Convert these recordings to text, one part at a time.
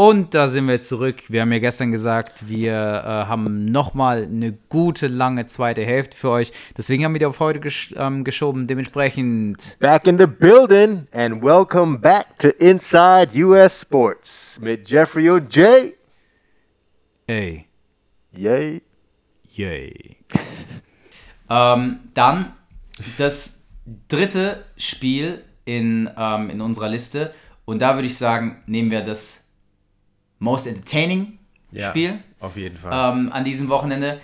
Und da sind wir zurück. Wir haben ja gestern gesagt, wir äh, haben nochmal eine gute, lange zweite Hälfte für euch. Deswegen haben wir die auf heute gesch ähm, geschoben. Dementsprechend. Back in the building and welcome back to Inside US Sports mit Jeffrey und Jay. Ey. Yay. Yay. ähm, dann das dritte Spiel in, ähm, in unserer Liste. Und da würde ich sagen, nehmen wir das Most Entertaining Ja, Spiel Auf jeden Fall. ähm, an diesem Wochenende.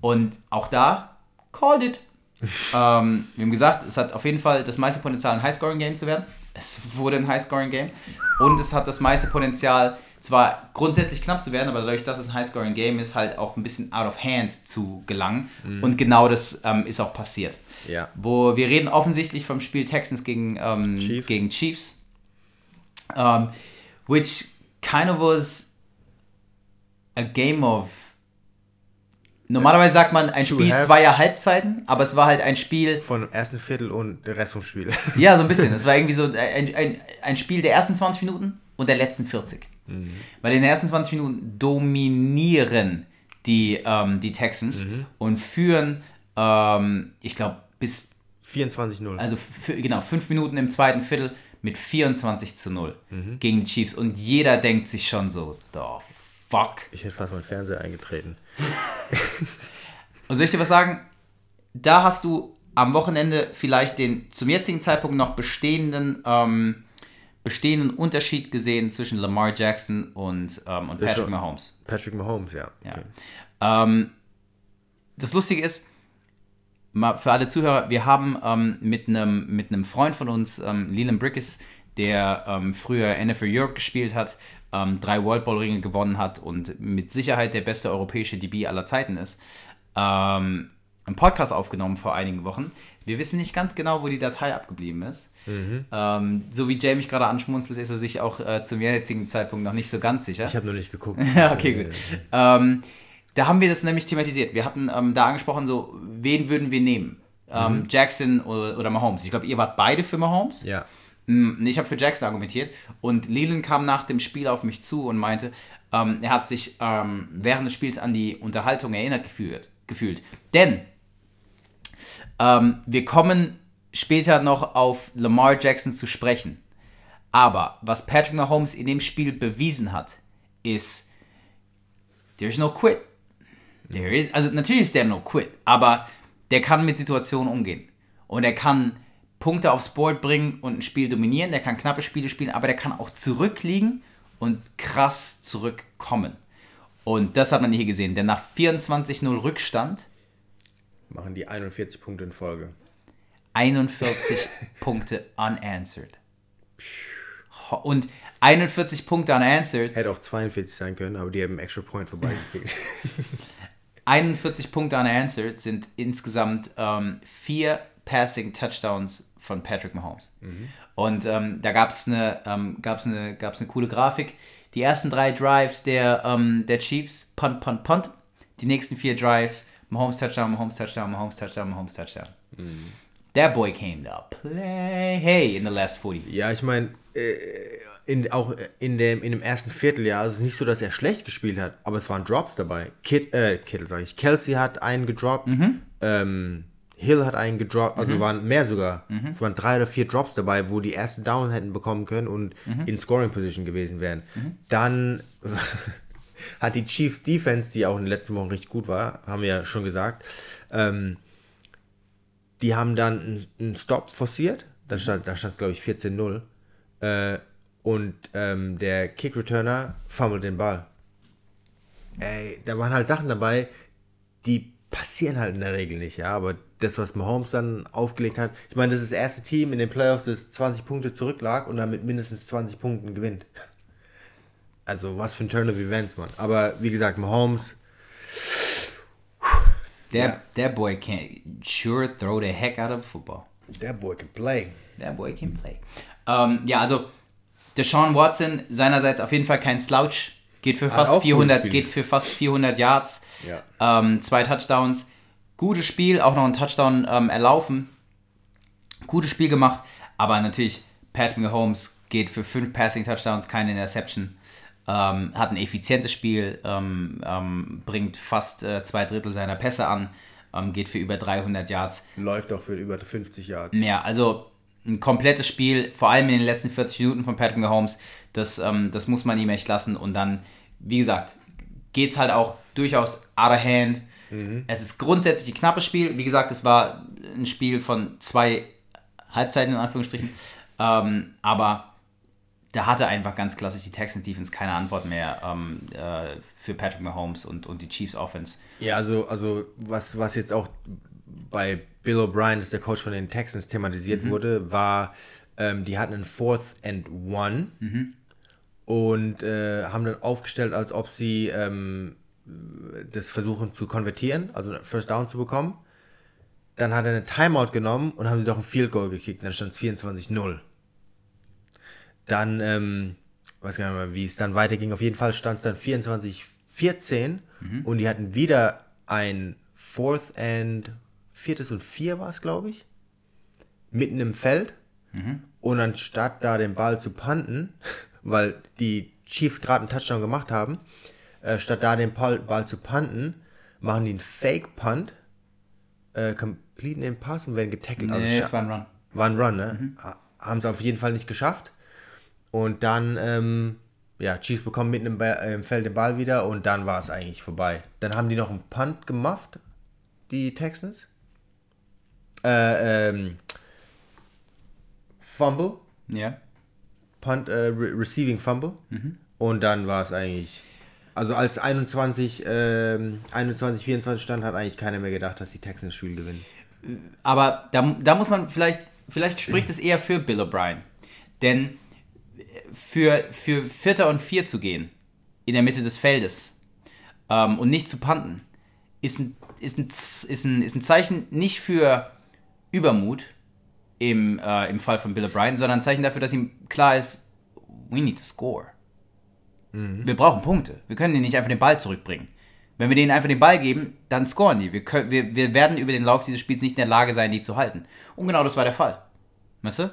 Und auch da, called it. ähm, wir haben gesagt, es hat auf jeden Fall das meiste Potenzial, ein High-Scoring-Game zu werden. Es wurde ein High-Scoring-Game. Und es hat das meiste Potenzial, zwar grundsätzlich knapp zu werden, aber dadurch, dass es ein High-Scoring-Game ist, halt auch ein bisschen out of hand zu gelangen. Und genau das ähm, ist auch passiert. Ja. Wo wir reden offensichtlich vom Spiel Texans gegen, ähm, Chiefs. gegen Chiefs. Um, which kind of was a game of. Normalerweise sagt man ein Spiel zweier Halbzeiten, aber es war halt ein Spiel, Von dem ersten Viertel und der Rest vom Spiel. ja, so ein bisschen. Es war irgendwie so ein, ein, ein Spiel der ersten 20 Minuten und der letzten 40. Weil in den ersten 20 Minuten dominieren die, ähm, die Texans und führen, ähm, ich glaube, bis 24-0. also genau, fünf Minuten im zweiten Viertel mit 24 zu 0 gegen die Chiefs. Und jeder denkt sich schon so, the fuck. ich hätte fast meinen Fernseher eingetreten. Und soll ich dir was sagen? Da hast du am Wochenende vielleicht den zum jetzigen Zeitpunkt noch bestehenden, ähm, bestehenden Unterschied gesehen zwischen Lamar Jackson und, ähm, und Patrick Mahomes. Patrick Mahomes, ja. Ja. Okay. Ähm, das Lustige ist, mal für alle Zuhörer, wir haben ähm, mit einem mit einem Freund von uns, ähm, Leland Brickes, der ähm, früher NFL Europe gespielt hat, ähm, drei World Bowl Ringe gewonnen hat und mit Sicherheit der beste europäische DB aller Zeiten ist, ähm, einen Podcast aufgenommen vor einigen Wochen. Wir wissen nicht ganz genau, wo die Datei abgeblieben ist. Ähm, so wie Jay mich gerade anschmunzelt, ist er sich auch äh, zum jetzigen Zeitpunkt noch nicht so ganz sicher. Ich habe noch nicht geguckt. Okay, gut. Da haben wir das nämlich thematisiert. Wir hatten ähm, da angesprochen, so, wen würden wir nehmen? Ähm, Jackson oder, oder Mahomes. Ich glaube, ihr wart beide für Mahomes. Ja. Mm, Ich habe für Jackson argumentiert. Und Leland kam nach dem Spiel auf mich zu und meinte, ähm, er hat sich ähm, während des Spiels an die Unterhaltung erinnert gefühlt. gefühlt. Denn ähm, wir kommen später noch auf Lamar Jackson zu sprechen. Aber was Patrick Mahomes in dem Spiel bewiesen hat, ist, there's no quit. There is, also natürlich ist der no quit, aber der kann mit Situationen umgehen. Und er kann Punkte aufs Board bringen und ein Spiel dominieren, der kann knappe Spiele spielen, aber der kann auch zurückliegen und krass zurückkommen. Und das hat man hier gesehen, denn nach 24-0 Rückstand Machen die 41 Punkte in Folge. 41 Punkte unanswered. Und 41 Punkte unanswered, Hätte auch 42 sein können, aber die haben Extra Point vorbeigekriegt. 41 Punkte unanswered sind insgesamt ähm, vier Passing Touchdowns von Patrick Mahomes. Und ähm, da gab es eine, ähm, gab's eine, gab's eine coole Grafik. Die ersten drei Drives der, ähm, der Chiefs, Punt, Punt, Punt. Die nächsten vier Drives, Mahomes Touchdown, Mahomes Touchdown, Mahomes Touchdown, Mahomes Touchdown. That boy came to play hey in the last 40. ja, ich meine, äh, in, auch in dem, in dem ersten Vierteljahr ist es nicht so, dass er schlecht gespielt hat, aber es waren Drops dabei. Kid, äh, Kittle, sag ich. Kelsey hat einen gedroppt. Ähm, Hill hat einen gedroppt, also waren mehr sogar. Es waren drei oder vier Drops dabei, wo die ersten Down hätten bekommen können und in Scoring Position gewesen wären. Dann hat die Chiefs Defense, die auch in den letzten Wochen richtig gut war, haben wir ja schon gesagt, ähm, die haben dann einen- Stop forciert. Da stand, da stand glaube ich, 14-0. Äh, und ähm, der Kick-Returner fummelt den Ball. Ey, da waren halt Sachen dabei, die passieren halt in der Regel nicht, ja. Aber das, was Mahomes dann aufgelegt hat, ich meine, das ist das erste Team in den Playoffs, das 20 Punkte zurücklag und dann mit mindestens 20 Punkten gewinnt. Also, was für ein Turn of Events, Mann. Aber wie gesagt, Mahomes, That, that boy can sure throw the heck out of football. der Boy can play. That boy can play. Ähm, ja, also Deshaun Watson seinerseits auf jeden Fall kein Slouch. Geht für fast gutes 400, Spiel. geht für fast 400 Yards. Ja. Ähm, zwei Touchdowns. Gutes Spiel, auch noch ein Touchdown ähm, erlaufen. Gutes Spiel gemacht, aber natürlich Patrick Mahomes geht für fünf Passing Touchdowns, keine Interception. ähm, hat ein effizientes Spiel, ähm, ähm, bringt fast äh, zwei Drittel seiner Pässe an, ähm, geht für über 300 Yards. Läuft auch für über 50 Yards. Ja, also ein komplettes Spiel, vor allem in den letzten 40 Minuten von Patrick Mahomes, das, ähm, das muss man ihm echt lassen. Und dann, wie gesagt, geht es halt auch durchaus out of hand. Es ist grundsätzlich ein knappes Spiel. Wie gesagt, es war ein Spiel von zwei Halbzeiten in Anführungsstrichen. Ähm, aber da hatte einfach ganz klassisch die Texans Defense keine Antwort mehr ähm, äh, für Patrick Mahomes und, und die Chiefs Offense. Ja, also, also was, was jetzt auch bei Bill O'Brien, das ist der Coach von den Texans, thematisiert wurde, war, ähm, die hatten einen Fourth and One und äh, haben dann aufgestellt, als ob sie ähm, das versuchen zu konvertieren, also einen First Down zu bekommen. Dann hat er eine Timeout genommen und haben sie doch ein Field Goal gekickt. Dann stand es 24-0. Dann, ähm, weiß gar nicht mehr, wie es dann weiterging. Auf jeden Fall stand es dann 24-14 und die hatten wieder ein Fourth and viertes und vier war es, glaube ich, mitten im Feld. Und anstatt da den Ball zu punten, weil die Chiefs gerade einen Touchdown gemacht haben, äh, statt da den Ball, Ball zu punten, machen die einen Fake-Punt, äh, completen den Pass und werden getackelt. Also Nee, scha- es war ein Run. war ein Run, ne? Ha- Haben sie auf jeden Fall nicht geschafft. Und dann, ähm, ja, Chiefs bekommen mitten im, im Feld den Ball wieder und dann war es eigentlich vorbei. Dann haben die noch einen Punt gemacht, die Texans. Äh, ähm, Fumble, Ja. Punt, äh, Re Receiving Fumble. Und dann war es eigentlich. Also als 21, ähm, 21, 24 stand, hat eigentlich keiner mehr gedacht, dass die Texans Spiel gewinnen. Aber da, da muss man vielleicht, vielleicht spricht es eher für Bill O'Brien. Denn für, für Vierter und Vier zu gehen, in der Mitte des Feldes, ähm, und nicht zu panten, ist ein, ist, ein, ist, ein, ist ein Zeichen nicht für Übermut im, äh, im Fall von Bill O'Brien, sondern ein Zeichen dafür, dass ihm klar ist, we need to score. Wir brauchen Punkte. Wir können denen nicht einfach den Ball zurückbringen. Wenn wir denen einfach den Ball geben, dann scoren die. Wir, können, wir, wir werden über den Lauf dieses Spiels nicht in der Lage sein, die zu halten. Und genau das war der Fall. Weißt du?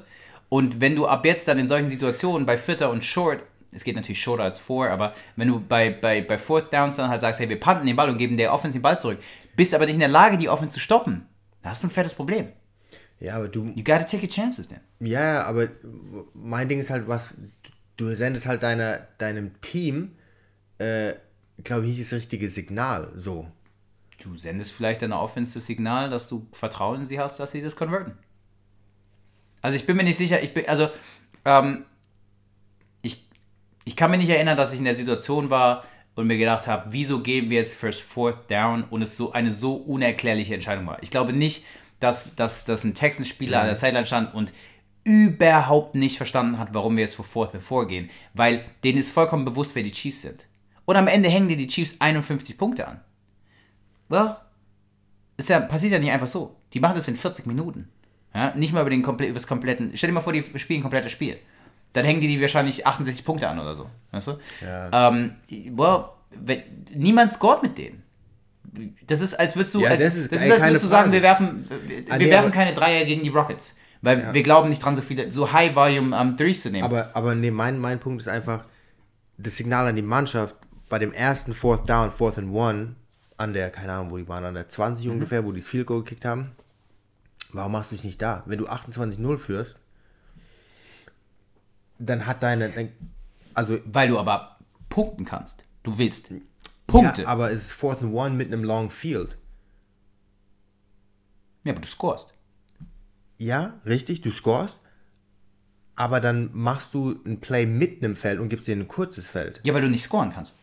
Und wenn du ab jetzt dann in solchen Situationen bei Vierter und Short, es geht natürlich shorter als vor, aber wenn du bei, bei, bei Fourth Downs dann halt sagst, hey, wir panten den Ball und geben der Offense den Ball zurück, bist aber nicht in der Lage, die Offense zu stoppen, da hast du ein fettes Problem. Ja, aber du, You gotta take your chances then. Ja, aber mein Ding ist halt, was du sendest halt deiner, deinem Team, äh, glaube ich, nicht das richtige Signal. So. Du sendest vielleicht deiner Offense das Signal, dass du Vertrauen in sie hast, dass sie das konverten. Also ich bin mir nicht sicher, ich bin, also, ähm, ich, ich kann mir nicht erinnern, dass ich in der Situation war und mir gedacht habe, wieso gehen wir jetzt first fourth down und es so eine so unerklärliche Entscheidung war. Ich glaube nicht, dass, dass, dass ein Texans-Spieler an der Sideline stand und überhaupt nicht verstanden hat, warum wir jetzt vor fourth and four gehen, weil denen ist vollkommen bewusst, wer die Chiefs sind. Und am Ende hängen dir die Chiefs 51 Punkte an. Well, ist ja, passiert ja nicht einfach so. Die machen das in 40 Minuten. Ja, nicht mal über den komple übers kompletten. Stell dir mal vor, die spielen ein komplettes Spiel. Dann hängen die die wahrscheinlich 68 Punkte an oder so. Weißt du? Ja. Ähm, well, wenn, niemand scoret mit denen. Das ist, als würdest du, Ja, als, das ist- das ist als würdest du sagen, wir werfen, wir, Ah, wir nee, werfen keine Dreier gegen die Rockets. Weil wir glauben nicht dran, so viele, so High Volume um, Threes zu nehmen. Aber, aber nee, mein, mein Punkt ist einfach, das Signal an die Mannschaft bei dem ersten Fourth Down, Fourth and One, an der, keine Ahnung, wo die waren, an der 20 ungefähr, wo die das Field Goal gekickt haben. Warum machst du dich nicht da? Wenn du 28-0 führst, dann hat deine, dein, also weil du aber punkten kannst. Du willst Punkte. Ja, Ja, aber, es ist Fourth and One mit einem Long Field. aber du scorest. Ja, richtig, du scorest, aber dann machst du ein Play mitten im Feld und gibst dir ein kurzes Feld. Ja, weil du nicht scoren kannst.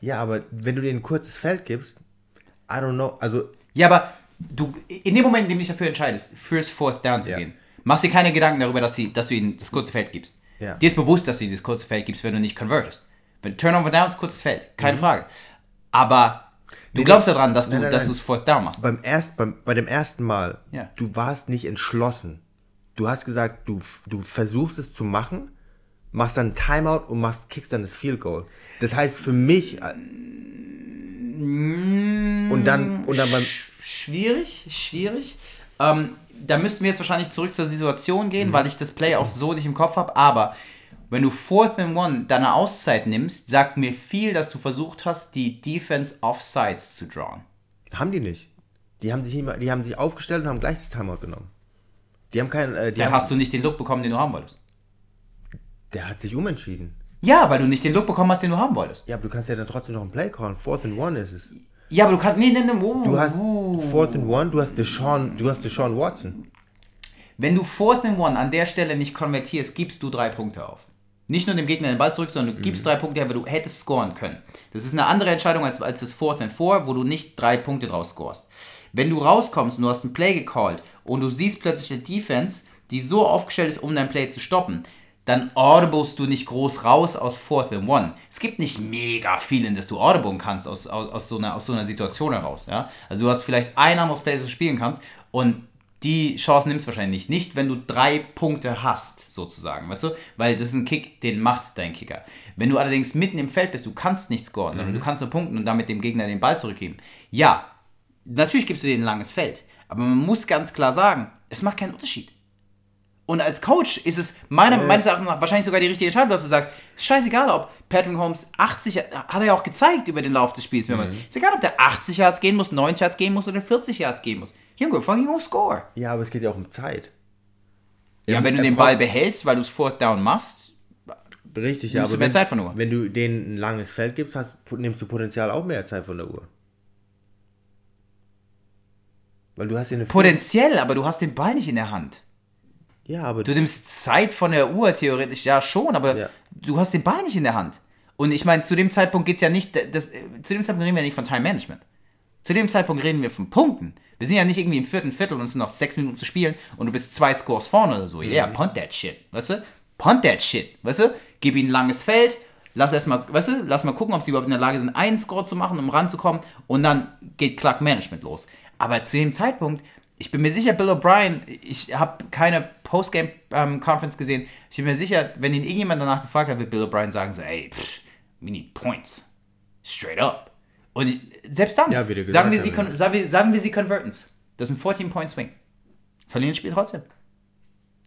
Ja, aber wenn du dir ein kurzes Feld gibst, I don't know, also Ja, aber du, in dem Moment, in dem du dich dafür entscheidest, fürs Fourth Down zu Ja. gehen, machst dir keine Gedanken darüber, dass, sie, dass du ihnen das kurze Feld gibst. Ja. Dir ist bewusst, dass du ihnen das kurze Feld gibst, wenn du nicht convertest. Wenn Turnover Downs, kurzes Feld, keine Frage. Aber du glaubst nee. daran, dass du es Fourth Down machst. beim, erst, beim, bei dem ersten Mal, Ja. du warst nicht entschlossen. Du hast gesagt, du, du versuchst es zu machen, machst dann ein Timeout und machst, kickst dann das Field Goal. Das heißt für mich, äh, und dann, und dann beim, Sch- Schwierig, schwierig. Ähm, da müssten wir jetzt wahrscheinlich zurück zur Situation gehen, weil ich das Play auch so nicht im Kopf habe. Aber wenn du Fourth and One deine Auszeit nimmst, sagt mir viel, dass du versucht hast, die Defense offsides zu drawn. Haben die nicht. Die haben sich, immer, die haben sich aufgestellt und haben gleich das Timeout genommen. Die haben keinen. Äh, die Dann haben, hast du nicht den Look bekommen, den du haben wolltest. der hat sich umentschieden. Ja, weil du nicht den Look bekommen hast, den du haben wolltest. Ja, aber du kannst ja dann trotzdem noch ein Play callen. Fourth and One ist es. Ja, aber du kannst. Nee, nee, nee. Oh, Du hast oh. Fourth and One, du hast Deshaun, du hast Deshaun Watson. Wenn du Fourth and One an der Stelle nicht konvertierst, gibst du drei Punkte auf. Nicht nur dem Gegner den Ball zurück, sondern du gibst drei Punkte her, weil du hättest scoren können. Das ist eine andere Entscheidung als, als das Fourth and Four, wo du nicht drei Punkte draus scorest. Wenn du rauskommst und du hast ein Play gecallt und du siehst plötzlich eine Defense, die so aufgestellt ist, um dein Play zu stoppen, dann audiblest du nicht groß raus aus Fourth and One. Es gibt nicht mega viel, in das du audiblen kannst aus, aus, aus, so einer, aus so einer Situation heraus. Ja? Also du hast vielleicht ein anderes Play, das du spielen kannst und die Chance nimmst du wahrscheinlich nicht, wenn du drei Punkte hast, sozusagen, weißt du? Weil das ist ein Kick, den macht dein Kicker. Wenn du allerdings mitten im Feld bist, du kannst nicht scoren, sondern du kannst nur punkten und damit dem Gegner den Ball zurückgeben. Ja, natürlich gibst du denen ein langes Feld, aber man muss ganz klar sagen, es macht keinen Unterschied. Und als Coach ist es meiner, meines Erachtens nach wahrscheinlich sogar die richtige Entscheidung, dass du sagst, scheißegal, ob Patrick Holmes 80, hat er ja auch gezeigt über den Lauf des Spiels mehrmals. Ist egal, ob der 80 Yards gehen muss, 90 Yards gehen muss oder 40 Yards gehen muss. Junge, fucking go score. Ja, aber es geht ja auch um Zeit. Ja, wenn du den Ball behältst, weil du es Fourth Down machst, Richtig, ja. Nimmst du mehr wenn, Zeit von der Uhr. wenn du denen ein langes Feld gibst, hast, nimmst du potenziell auch mehr Zeit von der Uhr. Weil du hast ja eine potenziell, aber du hast den Ball nicht in der Hand. Ja, aber Du nimmst Zeit von der Uhr theoretisch, ja schon, aber Ja. du hast den Ball nicht in der Hand. Und ich meine, zu dem Zeitpunkt geht es ja nicht, das, äh, zu dem Zeitpunkt reden wir nicht von Time Management. Zu dem Zeitpunkt reden wir von Punkten. Wir sind ja nicht irgendwie im vierten Viertel und es sind noch sechs Minuten zu spielen und du bist zwei Scores vorne oder so. Ja, yeah, punt that shit, weißt du? Punt that shit, weißt du? Gib ihnen ein langes Feld, lass erstmal, weißt du, lass mal gucken, ob sie überhaupt in der Lage sind, einen Score zu machen, um ranzukommen und dann geht Clock Management los. Aber zu dem Zeitpunkt, ich bin mir sicher, Bill O'Brien, ich habe keine Postgame-Conference gesehen, ich bin mir sicher, wenn ihn irgendjemand danach gefragt hat, wird Bill O'Brien sagen so, ey, pff, we need points. Straight up. Und selbst dann, Ja, sagen, wir sie, ja. kon- sagen, wir, sagen wir sie converten's. Das ist ein 14-Point-Swing. Verlieren das Spiel trotzdem.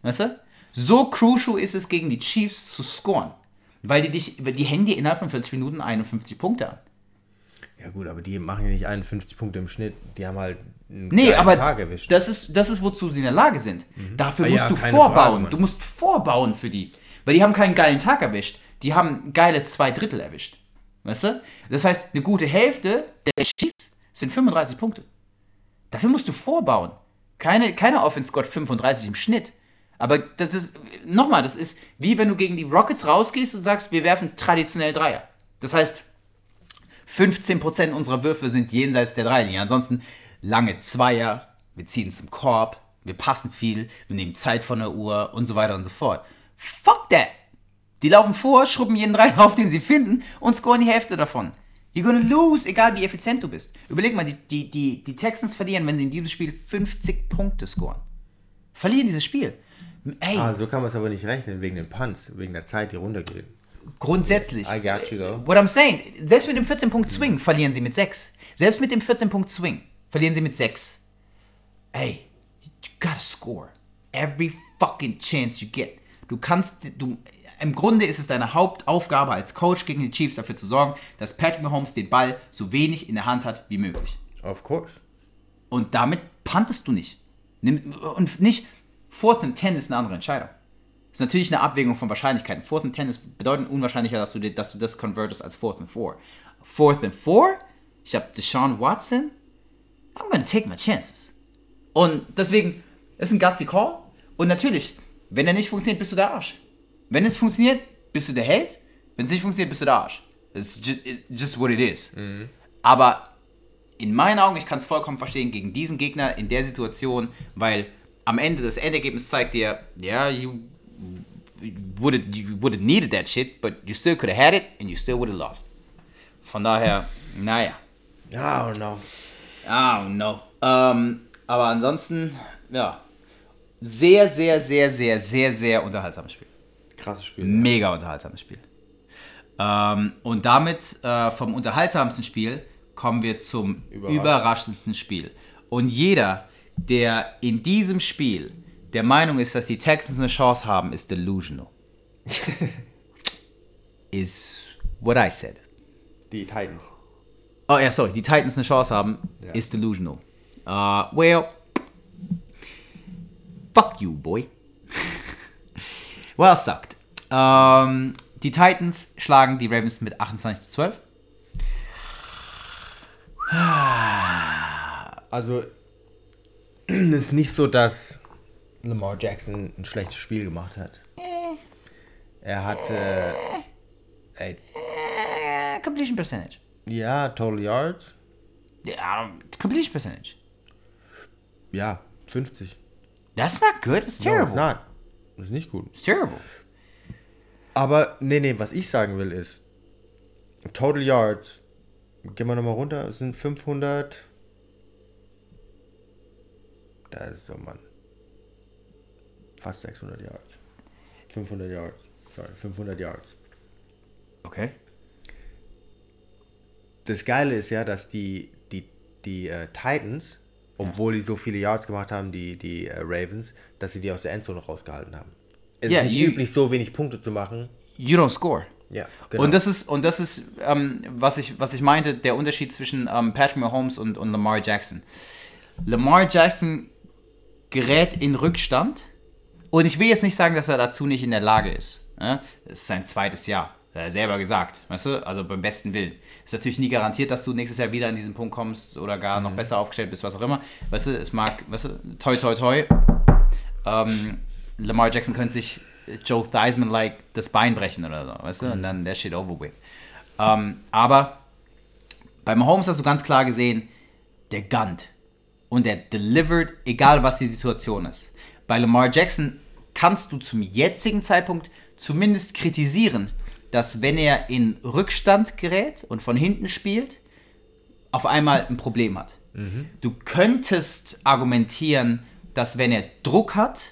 Weißt du? So crucial ist es gegen die Chiefs zu scoren. Weil die dich, die hängen dir innerhalb von 40 Minuten 51 Punkte an. Ja gut, aber die machen ja nicht 51 Punkte im Schnitt. Die haben halt einen Nee, aber Tag erwischt. das ist, das ist, wozu sie in der Lage sind. Dafür Ah, musst ja, du vorbauen. Frage, du musst vorbauen für die. Weil die haben keinen geilen Tag erwischt. Die haben geile zwei Drittel erwischt. Weißt du? Das heißt, eine gute Hälfte der Chiefs sind 35 Punkte. Dafür musst du vorbauen. Keine, keine Offense scored 35 im Schnitt. Aber das ist, nochmal, das ist wie wenn du gegen die Rockets rausgehst und sagst, wir werfen traditionell Dreier. Das heißt, 15% unserer Würfe sind jenseits der Dreilinie. Ansonsten lange Zweier, wir ziehen zum Korb, wir passen viel, wir nehmen Zeit von der Uhr und so weiter und so fort. Fuck that! Die laufen vor, schrubben jeden Dreier auf, den sie finden und scoren die Hälfte davon. You're gonna lose, egal wie effizient du bist. Überleg mal, die, die, die, die Texans verlieren, wenn sie in diesem Spiel 50 Punkte scoren. Verlieren dieses Spiel. Ey, ah, so kann man es aber nicht rechnen, wegen den Punts, wegen der Zeit, die runtergeht. grundsätzlich. I got you, though. What I'm saying, selbst mit dem 14-Punkt-Swing verlieren sie mit 6. Selbst mit dem 14-Punkt-Swing verlieren sie mit 6. Ey, you gotta score. Every fucking chance you get. Du kannst, du, im Grunde ist es deine Hauptaufgabe als Coach gegen die Chiefs dafür zu sorgen, dass Patrick Mahomes den Ball so wenig in der Hand hat wie möglich. Of course. Und damit puntest du nicht. Und nicht, Fourth and Ten ist eine andere Entscheidung. Ist natürlich eine Abwägung von Wahrscheinlichkeiten. Fourth and Ten ist bedeutend unwahrscheinlicher, dass du, dass du das convertest als Fourth and Four. Fourth and Four, ich habe Deshaun Watson, I'm gonna take my chances. Und deswegen, es ist ein gutsy Call. Und natürlich, wenn er nicht funktioniert, bist du der Arsch. Wenn es funktioniert, bist du der Held. Wenn es nicht funktioniert, bist du der Arsch. It's just, it's just what it is. Aber in meinen Augen, ich kann es vollkommen verstehen, gegen diesen Gegner in der Situation, weil am Ende das Endergebnis zeigt dir, ja, you would have you would have needed that shit, but you still could have had it and you still would have lost. Von daher, naja, I don't know. I don't know. Ähm, aber ansonsten, ja, sehr, sehr, sehr, sehr, sehr, sehr unterhaltsames Spiel. Krasses Spiel. Mega unterhaltsames Spiel. Ähm, und damit äh, vom unterhaltsamsten Spiel kommen wir zum Überraschend. überraschendsten Spiel. Und jeder, der in diesem Spiel der Meinung ist, dass die Texans eine Chance haben, ist delusional. is what I said. Die Titans. Oh ja, sorry, die Titans eine Chance haben, Ja. ist delusional. Uh, well, fuck you, boy. Well sucked. Ähm, die Titans schlagen die Ravens mit 28 zu 12. Also, es ist nicht so, dass Lamar Jackson ein schlechtes Spiel gemacht hat. Er hatte, ey, Äh, completion percentage. ja, Total Yards. Ja, completion percentage. Ja, 50. That's not good. It's No, terrible. it's not. Das ist nicht gut. It's terrible. Aber, nee, nee, was ich sagen will ist, Total Yards, gehen wir nochmal runter, sind 500. Da ist so, Mann. Fast 600 Yards. 500 Yards. Sorry, 500 Yards. Okay. Das Geile ist ja, dass die, die, die äh, Titans, obwohl die so viele Yards gemacht haben, die, die äh, Ravens, dass sie die aus der Endzone rausgehalten haben. Es Ja, ist nicht you- üblich, so wenig Punkte zu machen. You don't score. Ja, genau. Und das ist, und das ist ähm, was, ich, was ich meinte, der Unterschied zwischen ähm, Patrick Mahomes und, und Lamar Jackson. Lamar Jackson gerät in Rückstand und ich will jetzt nicht sagen, dass er dazu nicht in der Lage ist. Ja? Das ist sein zweites Jahr. Er selber gesagt, weißt du? Also beim besten Willen. Ist natürlich nie garantiert, dass du nächstes Jahr wieder an diesen Punkt kommst oder gar noch besser aufgestellt bist, was auch immer. Weißt du, es mag, weißt du, toi toi toi. Ähm, Lamar Jackson könnte sich Joe Theismann-like das Bein brechen oder so, weißt du? Und dann der shit over with. Ähm, aber bei Mahomes hast du ganz klar gesehen, der gunnt. Und der delivered, egal was die Situation ist. Bei Lamar Jackson kannst du zum jetzigen Zeitpunkt zumindest kritisieren, dass wenn er in Rückstand gerät und von hinten spielt, auf einmal ein Problem hat. Du könntest argumentieren, dass wenn er Druck hat,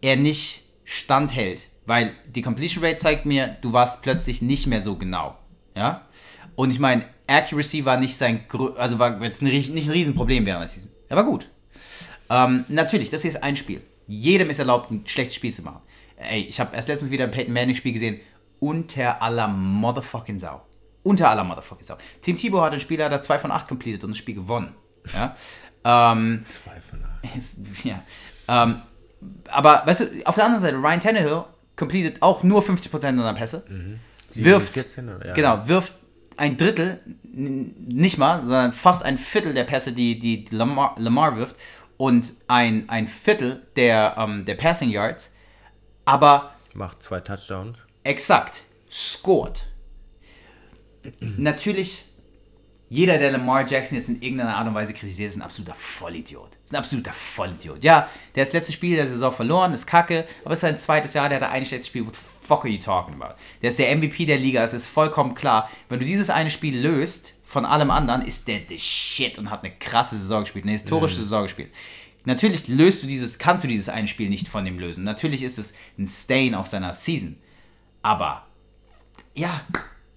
er nicht standhält, weil die Completion Rate zeigt mir, du warst plötzlich nicht mehr so genau. Ja? Und ich meine, Accuracy war nicht sein, grö- also war jetzt nicht ein Riesenproblem während der Season. Er war gut. Ähm, natürlich, das hier ist ein Spiel. Jedem ist erlaubt, ein schlechtes Spiel zu machen. Ey, ich habe erst letztens wieder ein Peyton Manning Spiel gesehen. Unter aller Motherfucking Sau. Unter aller Motherfucking Sau. Team Thibaut hat ein Spiel, da hat er 2 von 8 completed und das Spiel gewonnen. Ja? ähm, Zwei von acht. ist- ja. Ähm, aber, weißt du, auf der anderen Seite, Ryan Tannehill completed auch nur 50% seiner Pässe. Wirft, 14 oder? Ja. genau, wirft ein Drittel, nicht mal, sondern fast ein Viertel der Pässe, die, die Lamar, Lamar wirft und ein, ein Viertel der, ähm, der Passing Yards. Aber Macht zwei Touchdowns. Exakt, scored. Natürlich, jeder, der Lamar Jackson jetzt in irgendeiner Art und Weise kritisiert, ist ein absoluter Vollidiot. Ist ein absoluter Vollidiot. Ja, der hat das letzte Spiel der Saison verloren, ist kacke, aber es ist sein zweites Jahr, der hat ein schlechtes Spiel. What the fuck are you talking about? Der ist der MVP der Liga, es ist vollkommen klar. Wenn du dieses eine Spiel löst von allem anderen, ist der the shit und hat eine krasse Saison gespielt, eine historische Saison gespielt. Natürlich löst du dieses, kannst du dieses eine Spiel nicht von dem lösen. Natürlich ist es ein Stain auf seiner Season. Aber ja,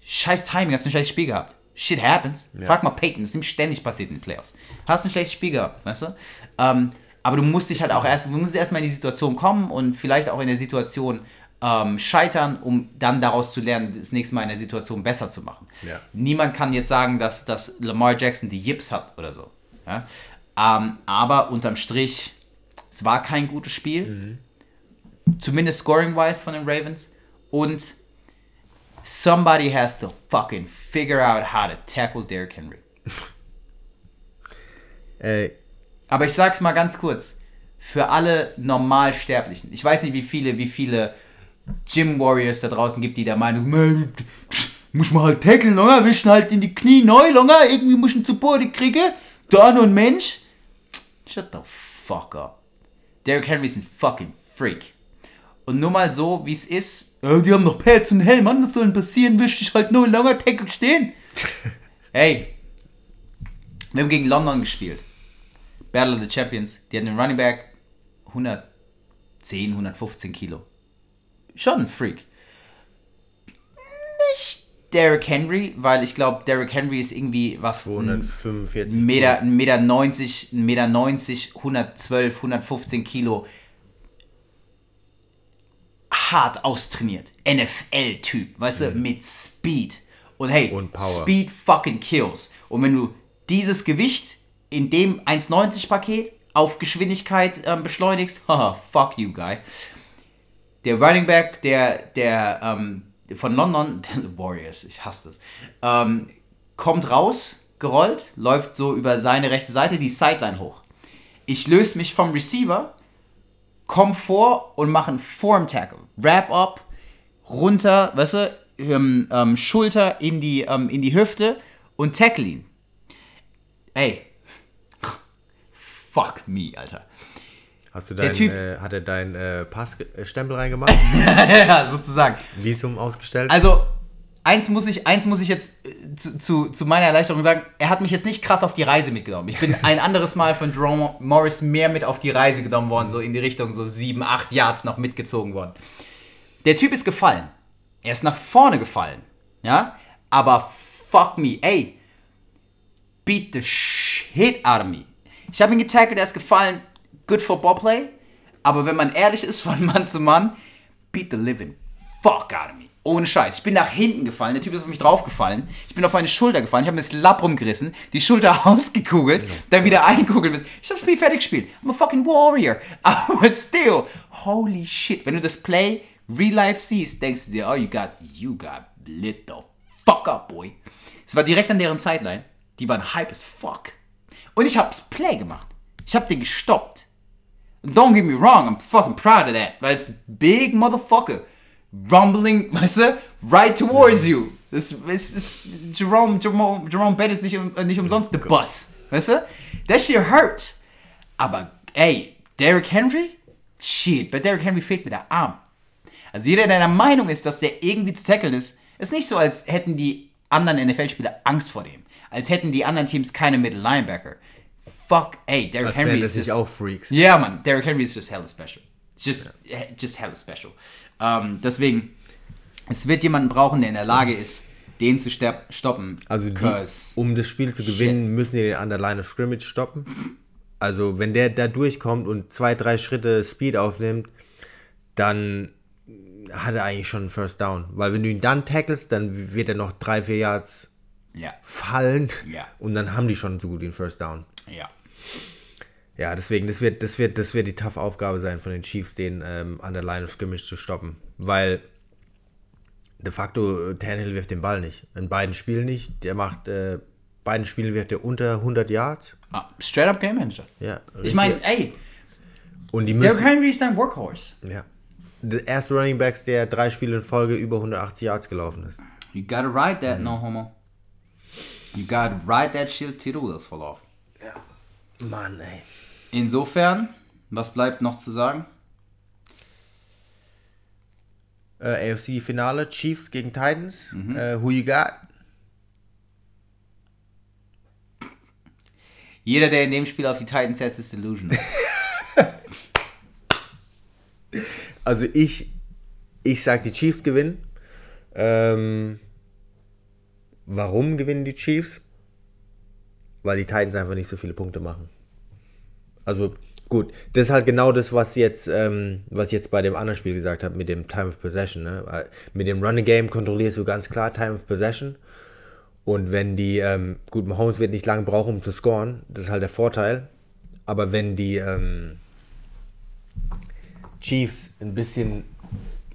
scheiß Timing, hast du ein schlechtes Spiel gehabt. Shit happens. Frag mal Peyton, das ist ihm ständig passiert in den Playoffs. Hast ein schlechtes Spiel gehabt, weißt du? Ähm, aber du musst dich halt auch erst, du musst erstmal in die Situation kommen und vielleicht auch in der Situation ähm, scheitern, um dann daraus zu lernen, das nächste Mal in der Situation besser zu machen. Ja. Niemand kann jetzt sagen, dass, dass Lamar Jackson die Yips hat oder so. Ja? Ähm, aber unterm Strich, es war kein gutes Spiel. Zumindest scoring-wise von den Ravens. Und somebody has to fucking figure out how to tackle Derrick Henry. Ey, Aber ich sag's mal ganz kurz. Für alle Normalsterblichen. Ich weiß nicht, wie viele, wie viele Gym Warriors da draußen gibt, die der Meinung, "Man, muss man halt tackeln, oder? Du halt in die Knie neu, oder? Irgendwie muss ich ihn zu Boden kriegen. Da noch ein Mensch. Shut the fuck up. Derrick Henry ist ein fucking Freak. Und nur mal so, wie es ist, äh, die haben noch Pads und Helm, Mann, was soll denn passieren? Willst du dich halt nur langer Tackle stehen? hey, wir haben gegen London gespielt. Battle of the Champions. Die hatten den Running Back 110, 115 Kilo. Schon ein Freak. Nicht Derrick Henry, weil ich glaube, Derrick Henry ist irgendwie was. ein 245. Meter, ein Meter 90, ein Meter 90, 112, 115 Kilo. Hart austrainiert. NFL-Typ, weißt du, mit Speed. Und hey, Und. Speed fucking kills. Und wenn du dieses Gewicht in dem 1,90-Paket auf Geschwindigkeit ähm, beschleunigst, haha, fuck you, guy. Der Running Back, der, der ähm, von London, Warriors, ich hasse das, ähm, kommt raus, gerollt, läuft so über seine rechte Seite die Sideline hoch. Ich löse mich vom Receiver, komm vor und mache einen Form Tackle. Wrap up, runter, weißt du, ähm, ähm, Schulter in die, ähm, in die Hüfte und tackle ihn. Ey. Fuck me, Alter. Hast du dein, Typ- äh, hat er deinen äh, Passstempel reingemacht? ja, sozusagen. Visum ausgestellt? Also, eins muss ich, eins muss ich jetzt äh, zu, zu, zu meiner Erleichterung sagen, er hat mich jetzt nicht krass auf die Reise mitgenommen. Ich bin ein anderes Mal von Jerome Morris mehr mit auf die Reise genommen worden, so in die Richtung so sieben, acht Yards noch mitgezogen worden. Der Typ ist gefallen. Er ist nach vorne gefallen. Ja? Aber fuck me, ey. Beat the shit out of me. Ich habe ihn getackelt, er ist gefallen. Good football play. Aber wenn man ehrlich ist von Mann zu Mann, beat the living fuck out of me. Ohne Scheiß. Ich bin nach hinten gefallen. Der Typ ist auf mich draufgefallen. Ich bin auf meine Schulter gefallen. Ich habe mir das Lapp rumgerissen, die Schulter ausgekugelt, dann wieder eingekugelt. Ich habe das Spiel fertig gespielt. I'm a fucking warrior. Aber still, holy shit. Wenn du das Play real life siehst, denkst du dir, oh, you got, you got lit the fuck up, boy. Es war direkt an deren Sideline. Die waren hype as fuck. Und ich hab's Play gemacht. Ich hab den gestoppt. And Don't get me wrong, I'm fucking proud of that. Weil es big motherfucker. Rumbling, weißt du, right towards you. Das ist, ist Jerome, Jerome, Jerome Bett ist nicht, nicht umsonst the Bus. Weißt du? That shit hurt. Aber, ey, Derrick Henry? Shit, bei Derrick Henry fehlt mir der Arm. Also jeder, der der Meinung ist, dass der irgendwie zu tackeln ist, ist nicht so, als hätten die anderen NFL-Spieler Angst vor dem. Als hätten die anderen Teams keine Middle Linebacker. Fuck, ey, Derrick Henry ist das nicht just, auch Freaks. Ja, man, Derrick Henry ist just hella special. Just, just hella special. Ähm, deswegen, es wird jemanden brauchen, der in der Lage ist, den zu stoppen. Also, die, um das Spiel zu gewinnen, müssen die den an der Line of Scrimmage stoppen. Also, wenn der da durchkommt und zwei, drei Schritte Speed aufnimmt, dann hat er eigentlich schon einen First Down. Weil wenn du ihn dann tackelst, dann wird er noch drei, vier Yards ja, fallen Ja. und dann haben die schon so gut den First Down. ja. Ja, deswegen, das wird, das wird, das wird die tough Aufgabe sein von den Chiefs, den ähm, an der Line of Scrimmage zu stoppen. Weil de facto Tannehill wirft den Ball nicht. In beiden Spielen nicht. Der macht, äh, beiden Spielen wirft er unter 100 Yards. Ah, straight up Game Manager. Ja, Ich richtig. meine, ey, und die Derrick müssen, Henry ist dein Workhorse. ja. Der erste Running Backs, der drei Spiele in Folge über 180 Yards gelaufen ist. You gotta ride that, Mhm. no homo. You gotta ride that shit till the wheels fall off. Mann, ey. Insofern, was bleibt noch zu sagen? Äh, AFC Finale, Chiefs gegen Titans. Mhm. Äh, who you got? Jeder, der in dem Spiel auf die Titans setzt, ist delusional. Also ich, ich sag, die Chiefs gewinnen. Ähm, warum gewinnen die Chiefs? Weil die Titans einfach nicht so viele Punkte machen. Also gut, das ist halt genau das, was jetzt, ähm, was ich jetzt bei dem anderen Spiel gesagt habe mit dem Time of Possession. Ne? Mit dem Running Game kontrollierst du ganz klar Time of Possession. Und wenn die, ähm, gut, Mahomes wird nicht lange brauchen, um zu scoren, das ist halt der Vorteil. Aber wenn die, ähm, Chiefs ein bisschen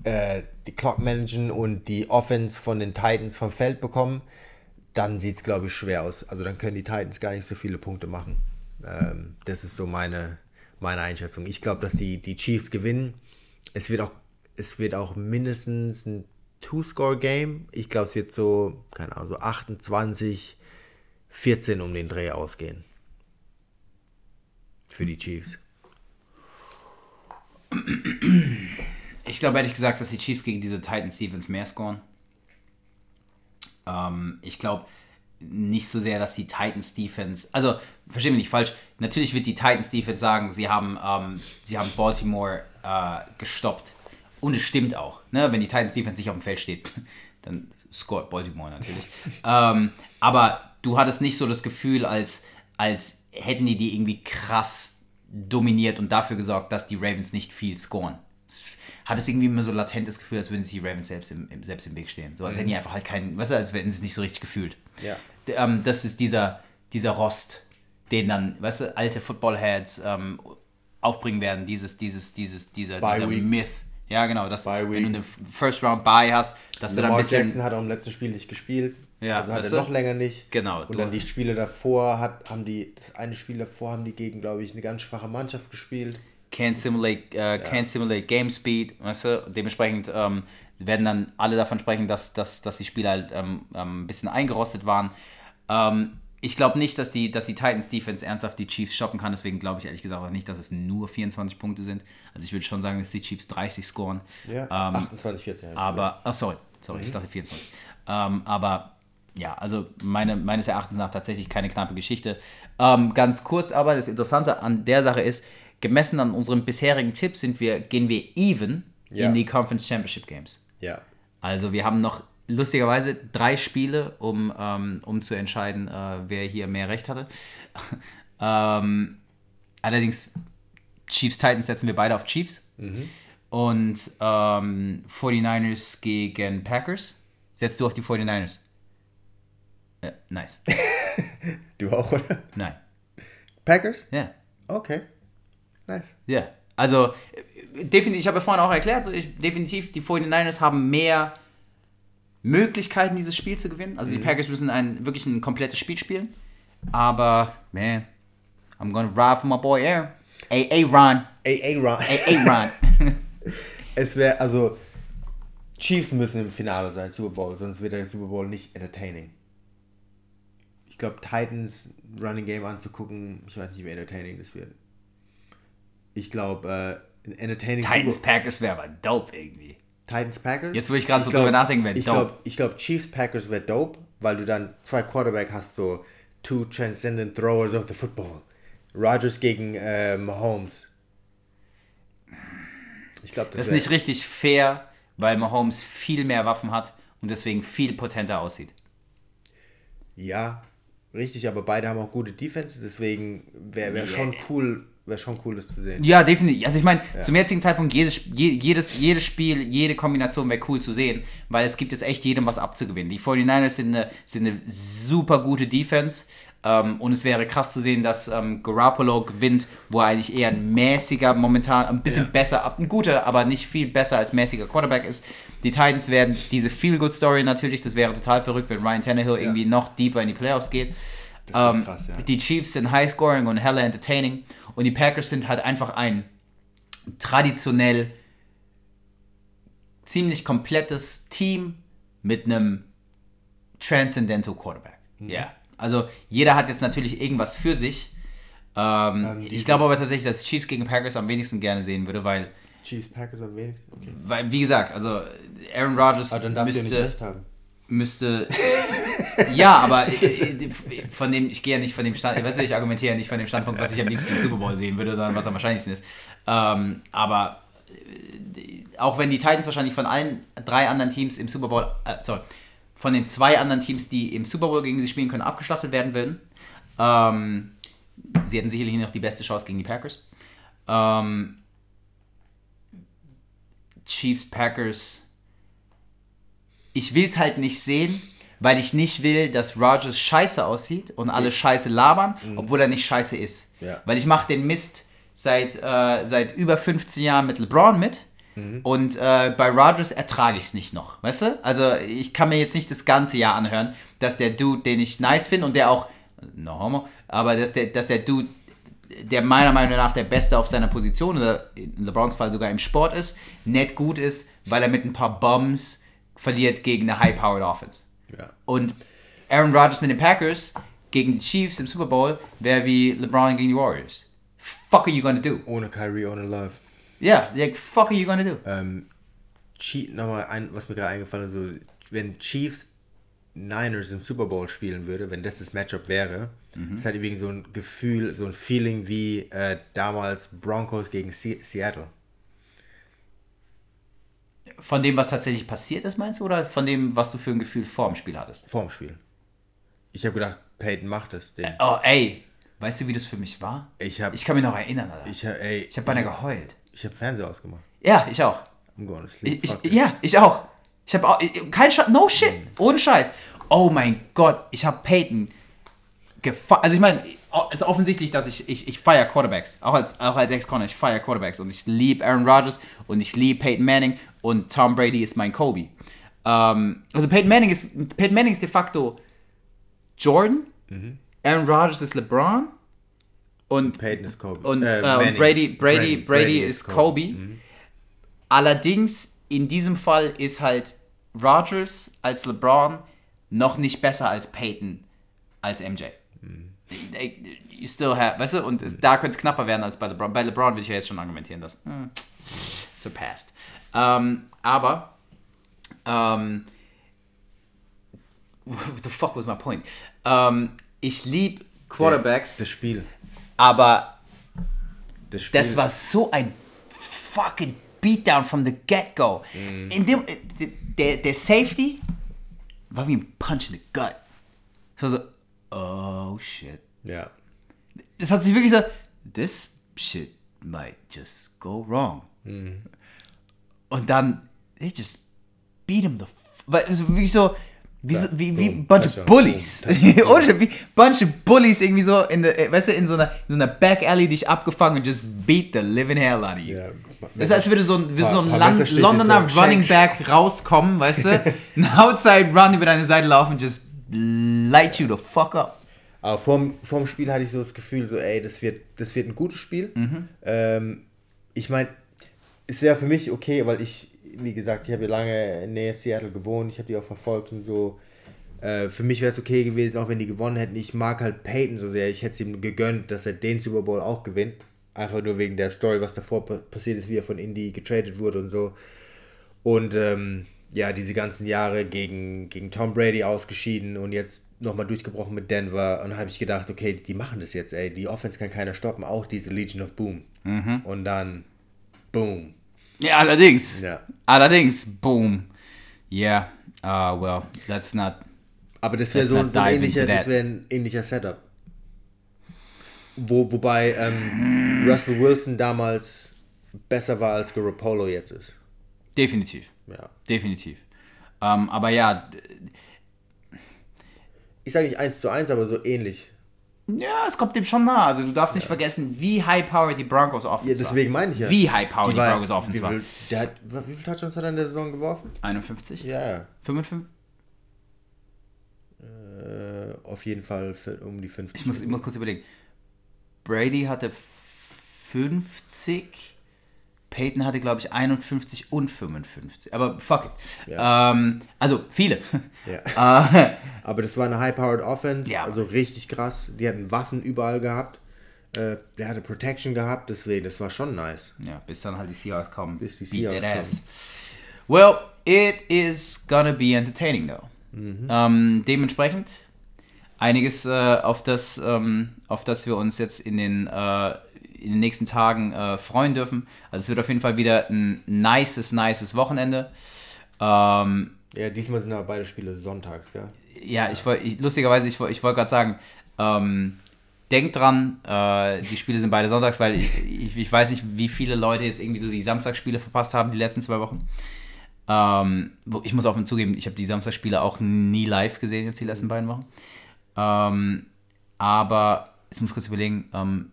äh, die Clock managen und die Offense von den Titans vom Feld bekommen, dann sieht es, glaube ich, schwer aus. Also dann können die Titans gar nicht so viele Punkte machen. Ähm, das ist so meine, meine Einschätzung. Ich glaube, dass die, die Chiefs gewinnen. Es wird auch, es wird auch mindestens ein Two-Score-Game. Ich glaube, es wird so, keine Ahnung, so 28, 14 um den Dreh ausgehen. Für die Chiefs. Ich glaube ehrlich gesagt, dass die Chiefs gegen diese Titans Defense mehr scoren. Ähm, ich glaube nicht so sehr, dass die Titans Defense, also verstehe mich nicht falsch, natürlich wird die Titans Defense sagen, sie haben, ähm, sie haben Baltimore äh, gestoppt. Und es stimmt auch, ne? wenn die Titans Defense nicht auf dem Feld steht, dann scoret Baltimore natürlich. ähm, aber du hattest nicht so das Gefühl, als, als hätten die die irgendwie krass dominiert und dafür gesorgt, dass die Ravens nicht viel scoren. Hat es irgendwie immer so latentes Gefühl, als würden sich die Ravens selbst im, selbst im Weg stehen. So als hätten die einfach halt keinen, weißt du, als hätten sie es nicht so richtig gefühlt. Ja. Ähm, das ist dieser, dieser Rost, den dann, weißt du, alte Footballheads ähm, aufbringen werden, dieses, dieses, dieses, dieser, Bye dieser week. Myth. Ja, genau, dass Bye wenn week. du eine First Round Bye hast, dass du dann ein Lamar bisschen. Jackson hat auch im letzten Spiel nicht gespielt. Ja, also hat er noch länger nicht. Genau, Und dann die Spiele davor hat, haben die, das eine Spiel davor haben die gegen, glaube ich, eine ganz schwache Mannschaft gespielt. Can't simulate, äh, can't simulate Game Speed, weißt du? Dementsprechend ähm, werden dann alle davon sprechen, dass, dass, dass die Spieler halt ähm, ähm, ein bisschen eingerostet waren. Ähm, ich glaube nicht, dass die, dass die Titans Defense ernsthaft die Chiefs shoppen kann, deswegen glaube ich ehrlich gesagt auch nicht, dass es nur 24 Punkte sind. Also ich würde schon sagen, dass die Chiefs 30 scoren. Ja, Ähm, 28, 14. aber, oh, sorry, sorry, ich dachte 24. Ähm, aber ja, also meine, meines Erachtens nach tatsächlich keine knappe Geschichte. Ähm, ganz kurz aber, das Interessante an der Sache ist, gemessen an unseren bisherigen Tipps sind wir, gehen wir even Ja. in die Conference Championship Games. Ja. Also wir haben noch lustigerweise drei Spiele, um, ähm, um zu entscheiden, äh, wer hier mehr Recht hatte. ähm, allerdings Chiefs Titans setzen wir beide auf Chiefs. Und ähm, 49ers gegen Packers. Setzt du auf die 49ers? Ja, nice. Du auch, oder? Nein. Packers? Ja. Okay. Nice. Ja. Also, äh, definitiv, ich habe ja vorhin auch erklärt, so ich, definitiv, die 49ers haben mehr Möglichkeiten, dieses Spiel zu gewinnen. Also, die Packers müssen ein, wirklich ein komplettes Spiel spielen. Aber, man, I'm gonna ride for my boy Aaron. Ey, ey, Ron. Ey, ey, Ron. Ey, ey, Ron. Es wäre, also, Chiefs müssen im Finale sein, Super Bowl, sonst wird der Super Bowl nicht entertaining. Ich glaube, Titans Running Game anzugucken, ich weiß nicht, wie entertaining das wird. Ich glaube, äh, entertaining Titans Super Packers wäre aber dope irgendwie. Titans Packers. Jetzt, wo ich gerade so glaub- drüber nachdenken, Ich dope. glaube, ich glaub, Chiefs Packers wäre dope, weil du dann zwei Quarterback hast, so two transcendent throwers of the football. Rodgers gegen äh, Mahomes. Ich glaube, das, Das ist nicht richtig fair, weil Mahomes viel mehr Waffen hat und deswegen viel potenter aussieht. Ja, richtig, aber beide haben auch gute Defense, deswegen wäre wär Yeah. schon cool, wäre schon cool, das zu sehen. Ja, definitiv. Also ich meine, zum jetzigen Zeitpunkt jedes, je- jedes, jedes Spiel, jede Kombination wäre cool zu sehen, weil es gibt jetzt echt jedem was abzugewinnen. Die 49ers sind eine, sind eine super gute Defense ähm, und es wäre krass zu sehen, dass ähm, Garoppolo gewinnt, wo er eigentlich eher ein mäßiger, momentan ein bisschen Ja. besser, ein guter, aber nicht viel besser als mäßiger Quarterback ist. Die Titans werden diese Feel-Good-Story natürlich, das wäre total verrückt, wenn Ryan Tannehill irgendwie noch deeper in die Playoffs geht. Ähm, krass, ja. Die Chiefs sind high-scoring und hella entertaining und die Packers sind halt einfach ein traditionell ziemlich komplettes Team mit einem transcendental Quarterback. Mhm. Ja. Also jeder hat jetzt natürlich irgendwas für sich. Ähm, Ähm, ich glaube aber tatsächlich, dass Chiefs gegen Packers am wenigsten gerne sehen würde, weil, Chiefs Packers am wenigsten? Okay. weil wie gesagt, also Aaron Rodgers müsste, müsste ja, aber äh, von dem, ich gehe ja nicht von dem Stand, weißt du, ich argumentiere ja nicht von dem Standpunkt, was ich am liebsten im Super Bowl sehen würde, sondern was am wahrscheinlichsten ist. Ähm, aber äh, auch wenn die Titans wahrscheinlich von allen drei anderen Teams im Super Bowl, äh, sorry, von den zwei anderen Teams, die im Super Bowl gegen sie spielen können, abgeschlachtet werden würden, ähm, sie hätten sicherlich noch die beste Chance gegen die Packers. Ähm, Chiefs, Packers. Ich will es halt nicht sehen, weil ich nicht will, dass Rogers scheiße aussieht und alle scheiße labern, obwohl er nicht scheiße ist. Ja. Weil ich mache den Mist seit, äh, seit über 15 Jahren mit LeBron mit. Und äh, bei Rogers ertrage ich es nicht noch, weißt du? Also ich kann mir jetzt nicht das ganze Jahr anhören, dass der Dude, den ich nice finde und der auch, no homo, aber dass der, dass der Dude, der meiner Meinung nach der Beste auf seiner Position oder in LeBrons Fall sogar im Sport ist, nicht gut ist, weil er mit ein paar Bombs verliert gegen eine high-powered Offense. Ja. Und Aaron Rodgers mit den Packers gegen die Chiefs im Super Bowl wäre wie LeBron gegen die Warriors. Fuck are you gonna do? Ohne Kyrie, ohne Love. Ja, like, fuck are you gonna do? Ähm, nochmal ein, was mir gerade eingefallen ist, so, wenn Chiefs Niners im Super Bowl spielen würde, wenn das das Matchup wäre, das hat irgendwie so ein Gefühl, so ein Feeling wie äh, damals Broncos gegen Se Seattle. Von dem, was tatsächlich passiert ist, meinst du? Oder von dem, was du für ein Gefühl vor dem Spiel hattest? Vorm Spiel. Ich habe gedacht, Peyton macht das. Den. Oh, ey. Weißt du, wie das für mich war? Ich habe Ich kann mich noch erinnern, Alter. ich hab, ey, Ich habe beinahe geheult. Ich habe Fernseher ausgemacht. Ja, ich auch. I'm going to sleep. Ich, ich, ja, ich auch. Ich habe auch. Kein Scheiß. No shit. Ohne Scheiß. Oh mein Gott, ich habe Peyton gefeiert. Also ich meine, es ist offensichtlich, dass ich, ich, ich feiere Quarterbacks. Auch als, auch als Ex-Conner, ich feiere Quarterbacks. Und ich liebe Aaron Rodgers und ich liebe Peyton Manning und Tom Brady ist mein Kobe. Ähm, also Peyton Manning ist, Peyton Manning ist de facto Jordan, Aaron Rodgers ist LeBron und Peyton ist Kobe. und, Äh, äh, und Brady, Brady, Brady, ist Kobe. Mhm. Allerdings, in diesem Fall ist halt Rodgers als LeBron noch nicht besser als Peyton als MJ. Mhm. You still have, weißt du, und es, da könnte es knapper werden als bei LeBron. Bei LeBron würde ich ja jetzt schon argumentieren, dass hm, surpassed. Ähm, aber, ähm, what the fuck was my point? Ähm, ich liebe Quarterbacks, Das Spiel. aber Das Spiel. das war so ein fucking Beatdown from the get-go. In dem, äh, der, der Safety war wie ein Punch in the gut. War so, oh shit. Ja. Es hat sich wirklich so, this shit might just go wrong. Und dann, they just beat him the f weil es war wirklich so, wie, so, wie, wie Boom, bunch of Bullies. Scheiß, wie bunch of Bullies irgendwie so in der, weißt du, in so einer, in so einer Back Alley dich abgefangen und just beat the living hell out of you. Ja. Das ist, als würde so ein, so ein Messerstiche Londoner so, Running. Back rauskommen, weißt du? ein Outside Run über deine Seite laufen, just light you the fuck up. Aber vorm, vorm Spiel hatte ich so das Gefühl, so, ey, das wird, das wird ein gutes Spiel. Ähm, ich meine, es wäre für mich okay, weil ich, wie gesagt, ich habe ja lange in Nähe Seattle gewohnt, ich habe die auch verfolgt und so. Äh, für mich wäre es okay gewesen, auch wenn die gewonnen hätten. Ich mag halt Peyton so sehr. Ich hätte es ihm gegönnt, dass er den Super Bowl auch gewinnt. Einfach nur wegen der Story, was davor pa- passiert ist, wie er von Indy getradet wurde und so. Und ähm, ja, diese ganzen Jahre gegen, gegen Tom Brady ausgeschieden und jetzt nochmal durchgebrochen mit Denver. Und dann habe ich gedacht, okay, die machen das jetzt, ey. Die Offense kann keiner stoppen, auch diese Legion of Boom. Und dann, boom. Ja, allerdings. Ja. Allerdings, boom. Yeah, uh, well, that's not. Aber das wäre so, so ein ähnlicher, das wäre ein ähnlicher Setup. Wo, wobei ähm, Russell Wilson damals besser war, als Garoppolo jetzt ist. Definitiv. Ja. Definitiv. Ähm, aber ja, Ich sage nicht 1 zu 1, aber so ähnlich. ja, es kommt dem schon nah. Also du darfst nicht vergessen, wie high-powered die Broncos Offense Ja, deswegen meine ich ja. Wie high-powered die, war- Broncos Offense wie war. der hat, wie viele Touchdowns hat er in der Saison geworfen? 51? Ja, 55? äh, auf jeden Fall um die 50. Ich muss, ich muss kurz überlegen. Brady hatte 50, Peyton hatte, glaube ich, 51 und 55. Aber fuck it. Ja. Ähm, also viele. Ja. äh, Aber das war eine high-powered Offense, Ja. also richtig krass. Die hatten Waffen überall gehabt. Äh, der hatte Protection gehabt, deswegen, das war schon nice. ja, bis dann halt die Seahawks kommen. Bis die Seahawks ass. Well, it is gonna be entertaining though. Ähm, dementsprechend einiges, äh, auf, das, ähm, auf das wir uns jetzt in den, äh, in den nächsten Tagen äh, freuen dürfen. Also es wird auf jeden Fall wieder ein nices, nices Wochenende. Ähm, Ja, diesmal sind aber beide Spiele sonntags, gell? ja, ich wollte, lustigerweise, ich, ich wollte gerade sagen, ähm, denkt dran, äh, die Spiele sind beide sonntags, weil ich, ich, ich weiß nicht, wie viele Leute jetzt irgendwie so die Samstagsspiele verpasst haben, die letzten zwei Wochen. Ähm, ich muss offen zugeben, ich habe die Samstagsspiele auch nie live gesehen, jetzt die letzten beiden Wochen. Ähm, aber, ich muss kurz überlegen, ähm,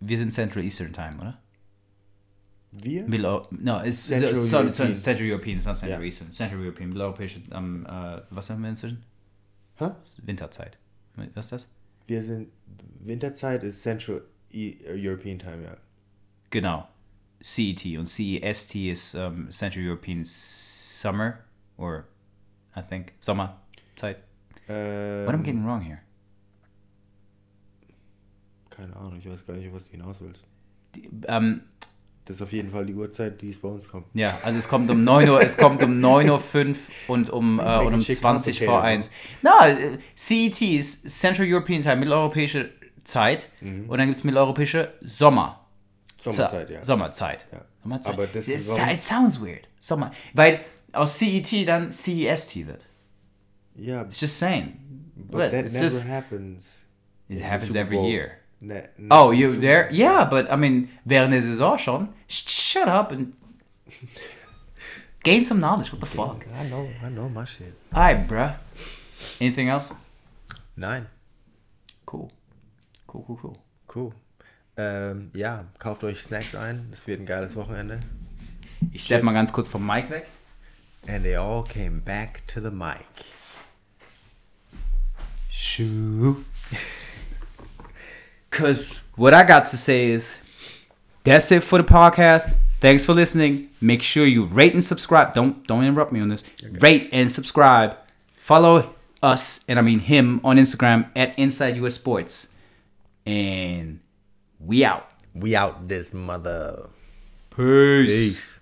wir sind Central Eastern Time, oder? Wir? Middle, no, it's Central Central, sorry, European. Central European, it's not Central Ja. Eastern. Central European, Mitteleuropäische, ähm, äh, was haben wir inzwischen? Hä? Winterzeit. Was ist das? Wir sind, Winterzeit ist Central E- European Time, ja. Genau. CET und CEST ist ähm, Central European Summer, or I think Sommerzeit. What am I Ähm, getting wrong here? Keine Ahnung, ich weiß gar nicht, auf was du hinaus willst. Die, ähm, Das ist auf jeden Fall die Uhrzeit, die es bei uns kommt. ja, also es kommt um 9 Uhr, es kommt um 9 Uhr 5 und um, äh, und um Schick 20 vor complicated. 1. Na, CET ist Central European Time, mitteleuropäische Zeit und dann gibt es mitteleuropäische Sommer. Sommerzeit, ja. Sommerzeit. Ja. Sommerzeit. Aber das ist it sounds weird. Sommer. Weil aus CET dann CEST wird. Ja, It's just saying. but But that never just, happens. it happens every year. Ne, ne, Oh, you there? Yeah, but I mean, während der Saison schon. Sh- Shut up and gain some knowledge. What the fuck? I know, I know my shit. Alright, bruh. Anything else? Nein, Cool. Cool, cool, cool. cool. Ähm, ja, kauft euch Snacks ein. Es wird ein geiles Wochenende. Ich step mal ganz kurz vom Mic weg. And they all came back to the mic. Shoo. Cause what I got to say is that's it for the podcast. Thanks for listening. Make sure you rate and subscribe. Don't don't interrupt me on this. Rate and subscribe. Follow us and I mean him on Instagram at Inside US Sports. And we out. We out this mother. Peace. Peace.